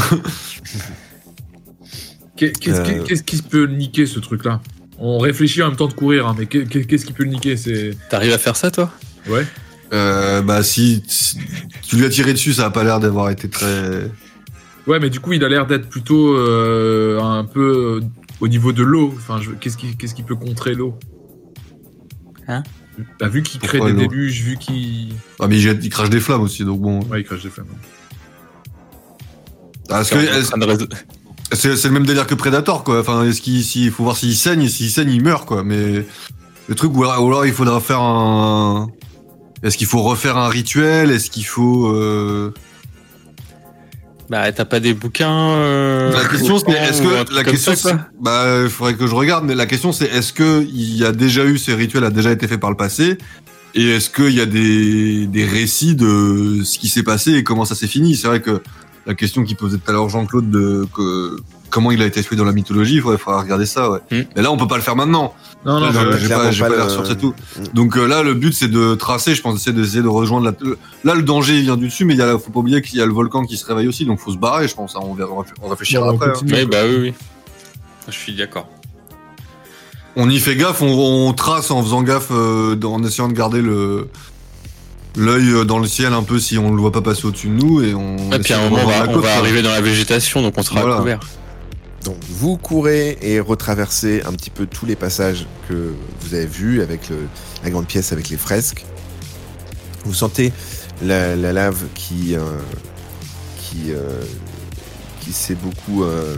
Qu'est- Qu'est-ce qui- Euh. qu'est-ce qui peut le niquer ce truc-là? On réfléchit en même temps de courir, hein, mais qu'est- qu'est- qu'est-ce qui peut le niquer? C'est T'arrives à faire ça, toi? Ouais. Euh, bah, si, si tu lui as tiré dessus, ça a pas l'air d'avoir été très... Ouais, mais du coup, il a l'air d'être plutôt euh, un peu euh, au niveau de l'eau. Enfin, je- qu'est-ce qui, qu'est-ce qui peut contrer l'eau? Bah, vu qu'il crée des déluges, vu qu'il. Ah, mais il, jette- il crache des flammes aussi, donc bon. Ouais, il crache des flammes. Ah, Est-ce que c'est le même délire que Predator, quoi. Enfin, est-ce qu'il faut voir s'il saigne, et s'il saigne, il meurt, quoi. Mais le truc, ou alors, ou alors il faudra faire un. Est-ce qu'il faut refaire un rituel? Est-ce qu'il faut. euh, Bah, t'as pas des bouquins euh, La question c'est est-ce que la question ça, bah il faudrait que je regarde mais la question c'est est-ce que il y a déjà eu ces rituels a déjà été fait par le passé? Et est-ce qu'il y a des des récits de ce qui s'est passé et comment ça s'est fini? C'est vrai que la question qui posait tout à l'heure Jean-Claude de que comment il a été tué dans la mythologie il faudrait, faudrait regarder ça ouais. Hmm. mais là on peut pas le faire maintenant Non, non, j'ai pas, pas pas la le- ressource et tout Mm. donc euh, là le but c'est de tracer je pense essayer d'essayer de rejoindre la là le danger il vient du dessus mais il y a faut pas oublier qu'il y a le volcan qui se réveille aussi donc faut se barrer je pense hein, on verra on réfléchira Bon, on après hein. continue, quoi. bah oui, oui. Je suis d'accord. On y fait gaffe, on, on trace en faisant gaffe, euh, en essayant de garder le l'œil euh, dans le ciel un peu si on le voit pas passer au-dessus de nous et on. Et puis à un moment, on va, on arriver dans la végétation, donc on sera Voilà. couvert. Donc vous courez et retraversez un petit peu tous les passages que vous avez vus avec la grande pièce avec les fresques. Vous sentez la, la lave qui euh, euh, qui s'est beaucoup euh,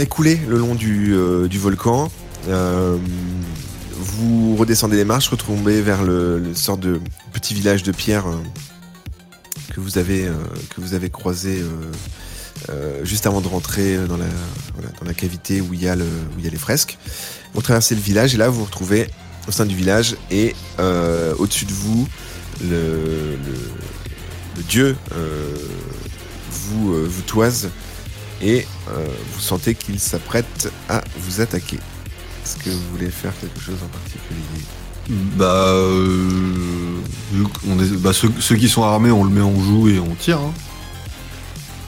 écoulée le long du, volcan. Vous redescendez les marches, retombez vers le, sort de petit village de pierre que vous avez croisé euh, juste avant de rentrer dans la, cavité où il, y a les fresques. Vous traversez le village et là vous vous retrouvez au sein du village et euh, au-dessus de vous, le, dieu euh, vous, toise et vous sentez qu'il s'apprête à vous attaquer. Est-ce que vous voulez faire quelque chose en particulier? Bah, bah ceux, ceux qui sont armés, on le met en joue et on tire. hein.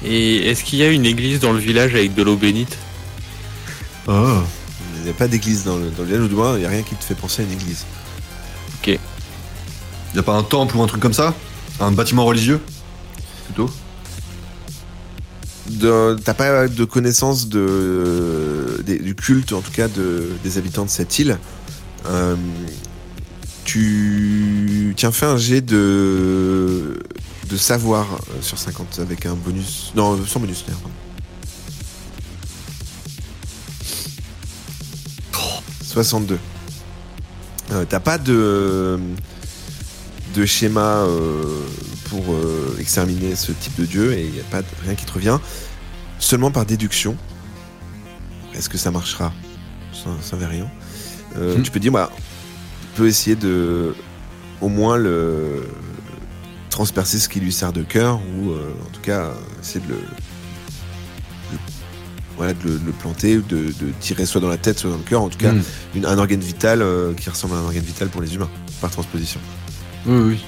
Et est-ce qu'il y a une église dans le village avec de l'eau bénite? Ah. Il n'y a pas d'église dans le, dans le village, ou du moins il n'y a rien qui te fait penser à une église. Y a pas un temple ou un truc comme ça? Un bâtiment religieux? Plutôt? de- t'as pas de connaissance de, des- du culte, en tout cas de, des habitants de cette île? Euh, tu tiens, fais un jet de, de savoir euh, sur 50 avec un bonus. Non, sans bonus d'ailleurs. pardon. 62. Euh, t'as pas de, de schéma euh, pour euh, exterminer ce type de dieu et il n'y a pas de- rien qui te revient. Seulement par déduction. Est-ce que ça marchera? Ça, ça rien. Euh, Hmm. Tu peux dire, bah, tu peux essayer de au moins le transpercer ce qui lui sert de cœur ou euh, en tout cas essayer de le, le- voilà, de le, de le planter, de, de tirer soit dans la tête, soit dans le cœur, en tout cas Hmm. une- un organe vital euh, qui ressemble à un organe vital pour les humains, par transposition. Oui, oui.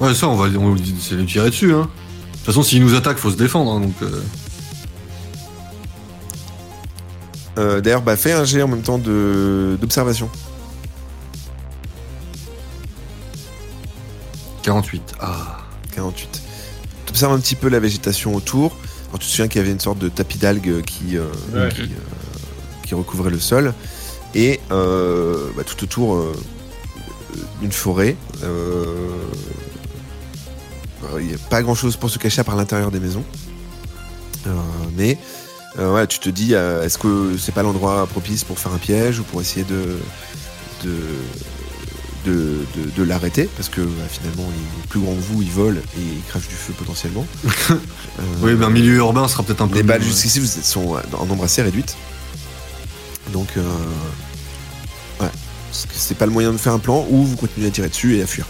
Ouais, ça, on va, on va lui- tirer dessus. Hein. De toute façon, s'il nous attaque, faut se défendre. hein, donc. euh, Euh, D'ailleurs, bah, fais un jet en même temps de- d'observation. 48. Ah. 48. Tu observes un petit peu la végétation autour. Alors, tu te souviens qu'il y avait une sorte de tapis d'algues qui, euh, Ouais. qui, euh, qui recouvrait le sol. Et euh, bah, tout autour, euh, une forêt. Euh, Il n'y a pas grand chose pour se cacher à part l'intérieur des maisons. Euh, mais euh, voilà, tu te dis, euh, est-ce que c'est pas l'endroit propice pour faire un piège ou pour essayer de, de, de, de- de l'arrêter Parce que bah, finalement, il est plus grand que vous, il vole et il crache du feu potentiellement. Euh, Oui, mais un milieu urbain sera peut-être un peu. les balles ouais. jusqu'ici vous êtes- sont en nombre assez réduite. Donc, euh, ouais. C'est pas le moyen de faire un plan ou vous continuez à tirer dessus et à fuir.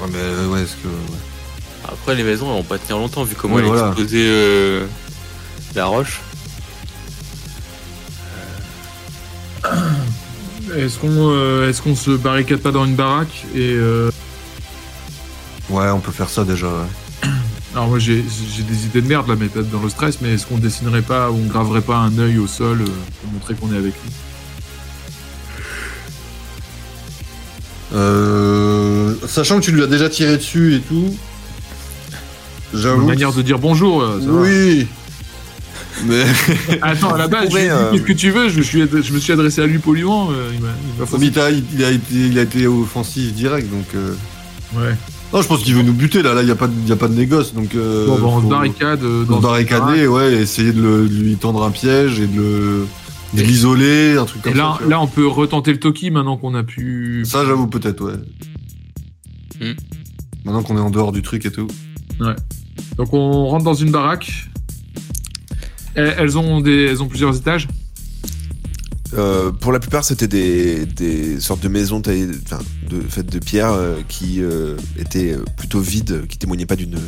Ouais, mais euh, ouais, est-ce que. ouais. Après, les maisons, elles vont pas tenir longtemps vu comment Oui, elle voilà. a explosé euh, la roche. Est-ce qu'on euh, est-ce qu'on se barricade pas dans une baraque et euh, Ouais, on peut faire ça déjà. ouais. alors moi j'ai des idées de merde là mais peut-être dans le stress mais est-ce qu'on dessinerait pas ou on graverait pas un œil au sol euh, pour montrer qu'on est avec lui? Euh, sachant que tu lui as déjà tiré dessus et tout. Une manière de dire bonjour ça va. Oui. Mais Attends, à la base, euh, qu'est-ce que tu veux? Je me, suis, je me suis adressé à lui poliment. euh, il m'a il m'a il, a, il a été, il a été offensif direct, donc. euh, Ouais. Non, je pense qu'il veut nous buter là. Là, il y a pas, de- il y a pas de négoce, donc. euh, Bon, bah, on faut- barricade. euh, dans se barricader, ouais, et essayer de, le- de lui tendre un piège et de le- de Et- l'isoler, un truc Et comme là, ça. là, on peut retenter le Toki maintenant qu'on a pu. Ça, j'avoue, peut-être, ouais. Hmm. Maintenant qu'on est en dehors du truc et tout. Donc on rentre dans une baraque. Elles, ont des, elles ont plusieurs étages. Euh, pour la plupart, c'était des, des sortes de maisons taillées, enfin, de, faites de pierre euh, qui euh, étaient plutôt vides, qui témoignaient pas d'une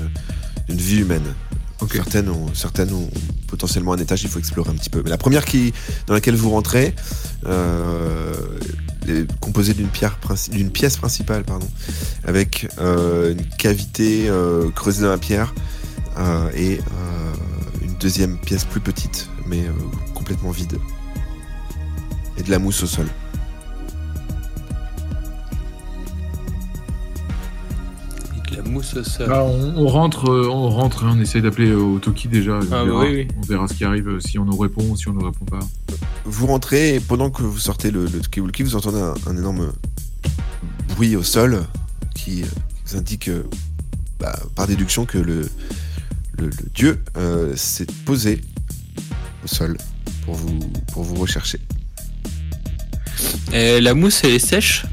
vie humaine. Certaines, ont, certaines ont potentiellement un étage, il faut explorer un petit peu. Mais la première qui, dans laquelle vous rentrez est composée d'une d'une pièce principale, pardon, avec une cavité creusée dans la pierre et deuxième pièce plus petite, mais euh, complètement vide et de la mousse au sol. De la mousse au sol. Bah, on, on rentre, euh, on rentre et on essaye d'appeler euh, au Toki déjà. On, Ah, verra, oui, oui. on verra ce qui arrive, euh, si on nous répond, si on nous répond pas. Vous rentrez et pendant que vous sortez le, le Tukewulki, vous entendez un, un énorme bruit au sol qui, euh, qui vous indique euh, bah, par déduction que le, le, le dieu euh, s'est posé au sol pour vous, pour vous rechercher. Et la mousse, elle est sèche?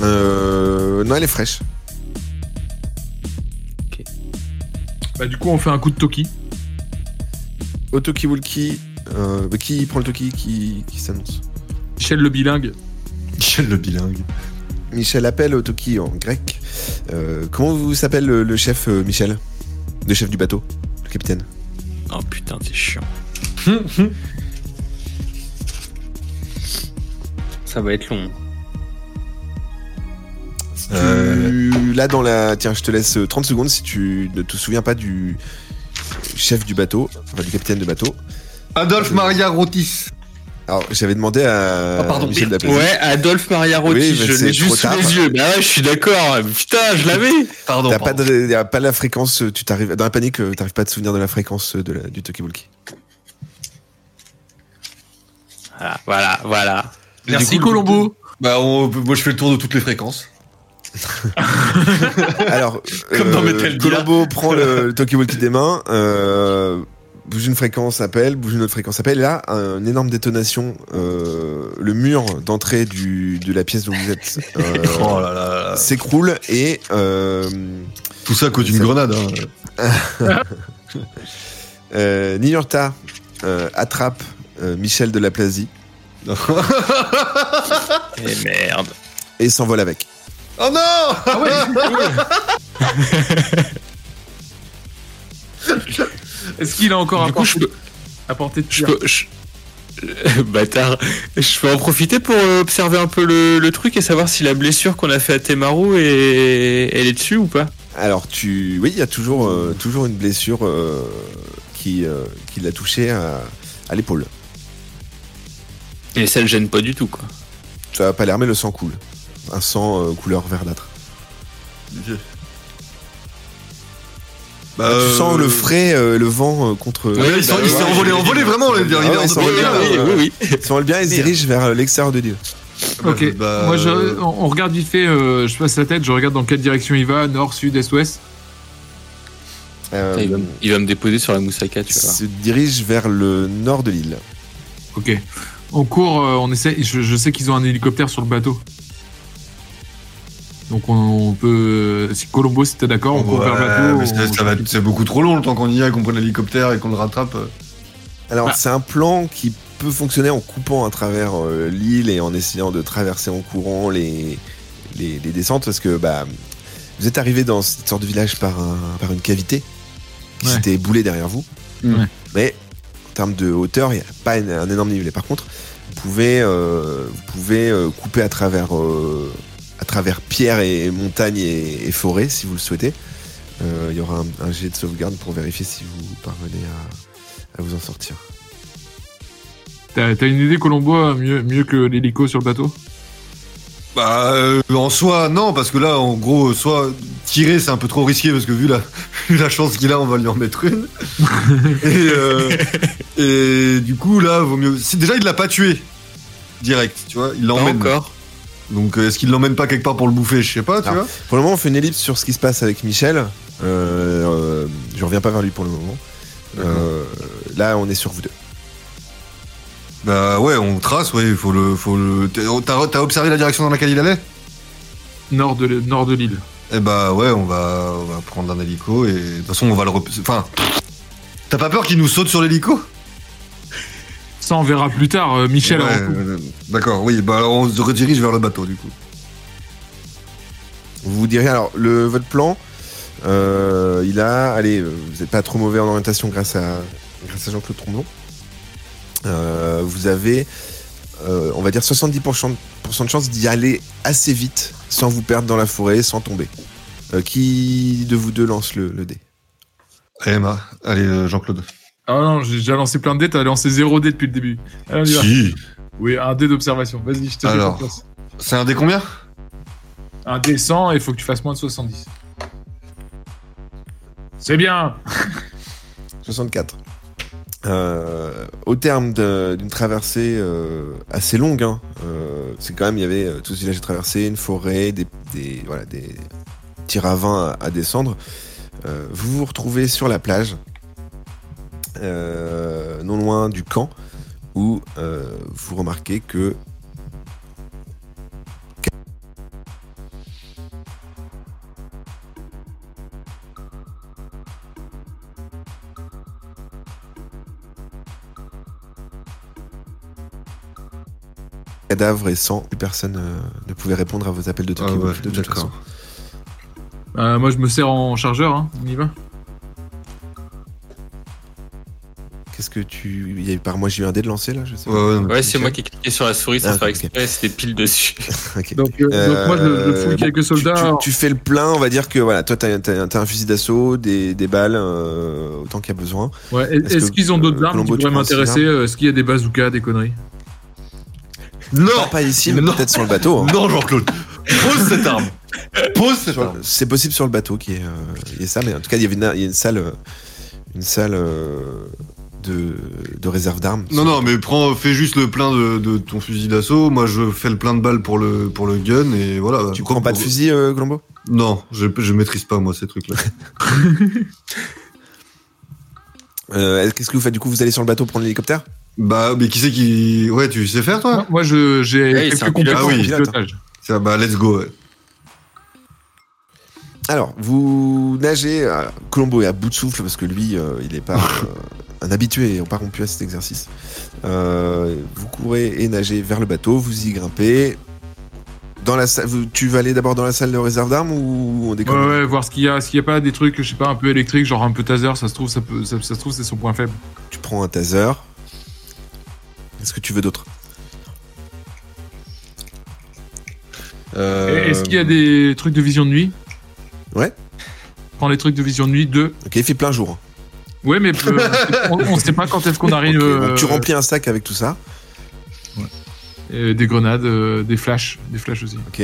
Euh, non, elle est fraîche. Bah, du coup, on fait un coup de Toki. Au Tokiwulki, euh, bah, qui prend le Toki qui, qui s'annonce? Michel le bilingue. Michel le bilingue. Michel appelle au Toki en grec. Euh, comment vous s'appelle le, le chef euh, Michel? Le chef du bateau Le capitaine Oh putain, c'est chiant. Ça va être long. Tu- Là, dans la. Tiens, je te laisse euh, 30 secondes si tu ne te souviens pas du chef du bateau, enfin du capitaine de bateau. Adolphe Maria Rotis. Alors, j'avais demandé à Ah, pardon. Michel. Ouais, Adolphe Maria Rotti, Oui, je l'ai juste sous les yeux. Bah ouais, je suis d'accord. Putain, je l'avais. Pardon. T'as pas, pardon. de, y a pas la fréquence, tu t'arrives dans la panique, euh, t'arrives pas à te souvenir de la fréquence euh, de la- du Tokibulki. Voilà, voilà, voilà. Merci coup, Colombo. Bah, on- moi, je fais le tour de toutes les fréquences. Alors, Comme dans euh. Colombo prend le, le Tokibulki des mains, euh, bouge une fréquence, appelle, bouge une autre fréquence, appelle. Et là, un- une énorme détonation. euh, le mur d'entrée du- de la pièce où vous êtes euh, Oh là là là. s'écroule et euh, Tout ça à cause d'une grenade. hein. euh, Niurta euh, attrape euh, Michel de la Plasie Et merde. et s'envole avec. oh non Ah ouais, Est-ce qu'il a encore Du coup, je apporté, peux, apporté de je peux, je- Bâtard. Je peux en profiter pour euh, observer un peu le, le truc et savoir si la blessure qu'on a fait à Temaru est, elle est dessus ou pas. Alors tu, oui, il y a toujours euh, toujours une blessure euh, qui euh, qui l'a touché à, à l'épaule. Et ça le gêne pas du tout, quoi. Ça a pas l'air mais le sang coule. Un sang euh, couleur verdâtre. Bah, Tu euh, sens le frais, euh, le vent euh, contre. Ouais, Ouais, il s'est bah, il s'est ouais, envolé, envolé vraiment. Il est Ah ouais, il en s'est envolé, dehors de oui, là. oui, oui. Il s'envole bien et se Merde. dirige vers euh, l'extérieur de l'île. Ok, Bah, moi je, euh, on on regarde vite fait, euh, je passe la tête, je regarde dans quelle direction il va, nord, sud, est, ouest. Euh, Il va, me- il va me déposer sur la moussaka, tu vois. se dirige vers le nord de l'île. Ok. On court, euh, on essaie, je, je sais qu'ils ont un hélicoptère sur le bateau. Donc on, on peut, si Colombo si t'es d'accord, on court vers le Ouais, bateau. mais ça, on- ça va, c'est beaucoup trop long le temps qu'on y est, qu'on prenne l'hélicoptère et qu'on le rattrape. Alors Bah. c'est un plan qui peut fonctionner en coupant à travers euh, l'île et en essayant de traverser en courant les, les, les descentes parce que bah, vous êtes arrivé dans cette sorte de village par, un, par une cavité qui Ouais. s'était éboulée derrière vous. Ouais. Mais en termes de hauteur, il n'y a pas un, un énorme dénivelé. Par contre, vous pouvez, euh, vous pouvez euh, couper à travers, euh, à travers pierres et montagnes et, et forêts si vous le souhaitez. Euh, Il y aura un, un jet de sauvegarde pour vérifier si vous parvenez à, à vous en sortir. T'as une idée, Colombo, euh, mieux, mieux que l'hélico sur le bateau? Bah, euh, en soi, non, parce que là, en gros, soit tirer, c'est un peu trop risqué, parce que vu la, chance qu'il a, on va lui en mettre une. et, euh, et du coup, là, vaut mieux. Déjà, il l'a pas tué. Direct, tu vois. Il l'emmène. encore. Donc, euh, est-ce qu'il l'emmène pas quelque part pour le bouffer Je sais pas, tu vois. Pour le moment, on fait une ellipse sur ce qui se passe avec Michel. Euh, euh, je reviens pas vers lui pour le moment. Euh, là, on est sur vous deux. Bah ouais, on trace, ouais, faut le. Faut le... T'as t'as observé la direction dans laquelle il allait? Nord de, nord de l'île. Eh bah ouais, on va, on va prendre un hélico et de toute façon on va le rep... Enfin, t'as pas peur qu'il nous saute sur l'hélico? Ça, on verra plus tard. euh, Michel, Ouais, euh, D'accord, oui, bah alors on se redirige vers le bateau du coup. Vous vous direz, alors, le, votre plan, euh, il a. Allez, euh, vous n'êtes pas trop mauvais en orientation grâce à, grâce à Jean-Claude Tromblon. Euh, vous avez, euh, on va dire, 70% de chance d'y aller assez vite, sans vous perdre dans la forêt, sans tomber. Euh, qui de vous deux lance le, le dé? Allez, Emma, allez, euh, Jean-Claude. Ah non, j'ai déjà lancé plein de dés. T'as lancé 0 dés depuis le début. Allez, on y va. Si. Oui, un dé d'observation. Vas-y, je te fais Alors. confiance. C'est un dé combien? Un dé 100 et il faut que tu fasses moins de 70. C'est bien 64. Euh, au terme de- d'une traversée euh, assez longue, hein, euh, c'est quand même, il y avait euh, tout ce village à traverser, une forêt, des, des, voilà, des petits ravins à, à descendre. Euh, vous vous retrouvez sur la plage, euh, non loin du camp, où euh, vous remarquez que cadavre et sang, plus personne euh, ne pouvait répondre à vos appels de Ah Tokyo. ouais, de toute façon. d'accord. Euh, Moi, je me sers en chargeur. Hein. On y va? Que tu. Il y a eu par moi, j'ai eu un dé de lancer là, je sais Ouais, pas. ouais, Ouais, c'est moi qui ai cliqué sur la souris sans Ah, faire exprès, c'était pile dessus. Donc, euh, donc, moi, je, je fouille Euh, quelques soldats. Tu, tu fais le plein, on va dire que voilà, toi t'as as, un fusil d'assaut, des, des balles, euh, autant qu'il y a besoin. Ouais, Est-ce qu'ils ont d'autres euh, armes? Colombo, qui pourraient m'intéresser Euh, Est-ce qu'il y a des bazookas, des conneries? Non pas ici, mais peut-être sur le bateau. hein. Non, Jean-Claude Pose cette arme Pose cette arme C'est possible sur le bateau qu'il y, ait, euh, il y ait ça, mais en tout cas, il y avait une, il y a une salle, euh, une salle euh, de, de réserve d'armes. Non, non, mais prends, fais juste le plein de, de ton fusil d'assaut. Moi, je fais le plein de balles pour le, pour le gun et voilà. Tu prends pas de fusil, euh, Colombo? Non, je, je maîtrise pas, moi, ces trucs-là. Euh, Qu'est-ce que vous faites? Du coup Vous allez sur le bateau prendre l'hélicoptère? Bah, mais qui c'est qui. Ouais, tu sais faire, toi? Non, Moi, je- j'ai Ouais, quelques pilote. compétences Ah oui, pilotage. Ça, Bah, let's go, ouais. Alors, vous nagez. Colombo est à bout de souffle parce que lui, euh, il n'est pas euh, un habitué et pas rompu à cet exercice. Euh, vous courez et nagez vers le bateau, vous y grimpez. Dans la salle, tu vas aller d'abord dans la salle de réserve d'armes ou on Ouais, décolle? Ouais, voir ce qu'il y a. S'il n'y a pas des trucs, je sais pas, un peu électriques, genre un peu taser, ça se trouve, ça, peut, ça, ça se trouve, c'est son point faible. Tu prends un taser. Qu'est-ce que tu veux d'autre Euh, Et Est-ce qu'il y a des trucs de vision de nuit? Ouais. Prends les trucs de vision de nuit, deux. Ok, il fait plein jour. Ouais, mais euh, on, sait pas quand est-ce qu'on arrive. Donc tu euh, remplis un sac avec tout ça. euh, des grenades, euh, des flashs, des flashs aussi. Ok.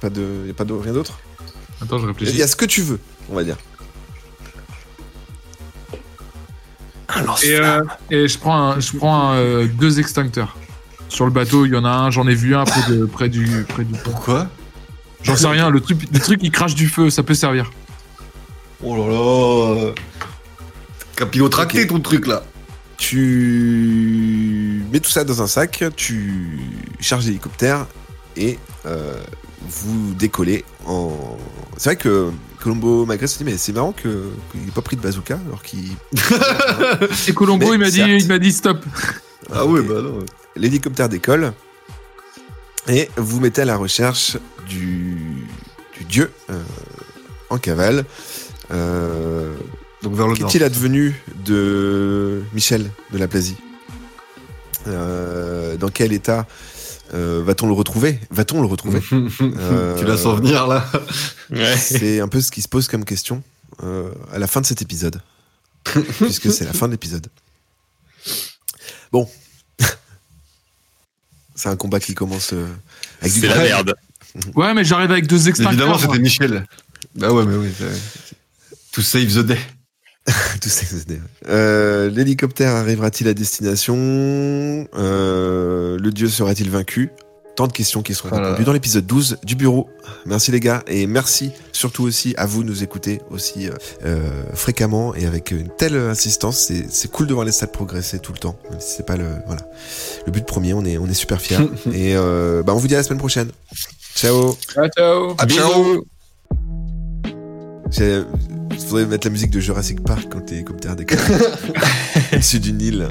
Pas de, y a pas de, rien d'autre? Attends, je Il réfléchis. y a ce que tu veux, on va dire. Et, euh, et je prends, un- je prends un, euh, deux extincteurs. Sur le bateau, il y en a un, j'en ai vu un près, de, près du près du pont. Pourquoi? J'en sais rien, le truc, le truc qui crache du feu, ça peut servir. Oh là là Capillotracté Ok. ton truc là Tu mets tout ça dans un sac, tu charges l'hélicoptère et euh, vous décollez en. C'est vrai que Colombo Magret se dit mais c'est marrant que qu'il n'ait pas pris de bazooka alors qu'il. Et Colombo, il m'a dit, certes. il m'a dit stop. Ah ouais, bah non. L'hélicoptère décolle et vous mettez à la recherche du, du dieu euh, en cavale. Euh, Donc vers le nord. Qu'est-il advenu de Michel de la Plasie Euh, Dans quel état euh, va-t-on le retrouver? Va-t-on le retrouver? Euh, Tu la sens venir là Ouais. C'est un peu ce qui se pose comme question euh, à la fin de cet épisode. puisque c'est la fin de l'épisode. Bon. c'est un combat qui commence euh, avec du C'est la merde. Ouais, mais j'arrive avec deux extincteurs. Évidemment, c'était Michel. Bah ouais, mais oui. To save the day. Euh, L'hélicoptère arrivera-t-il à destination? Euh, Le dieu sera-t-il vaincu? Tant de questions qui seront Voilà. répondues dans l'épisode 12 du bureau. Merci les gars et merci surtout aussi à vous de nous écouter aussi euh, fréquemment et avec une telle insistance. C'est c'est cool de voir les stats progresser tout le temps. Même si c'est pas le voilà le but premier. On est on est super fiers et euh, bah on vous dit à la semaine prochaine. Ciao. Ciao, ciao. À bientôt. J'ai- Faudrait mettre la musique de Jurassic Park quand t'es hélicoptère décolle. Au-dessus du Nil.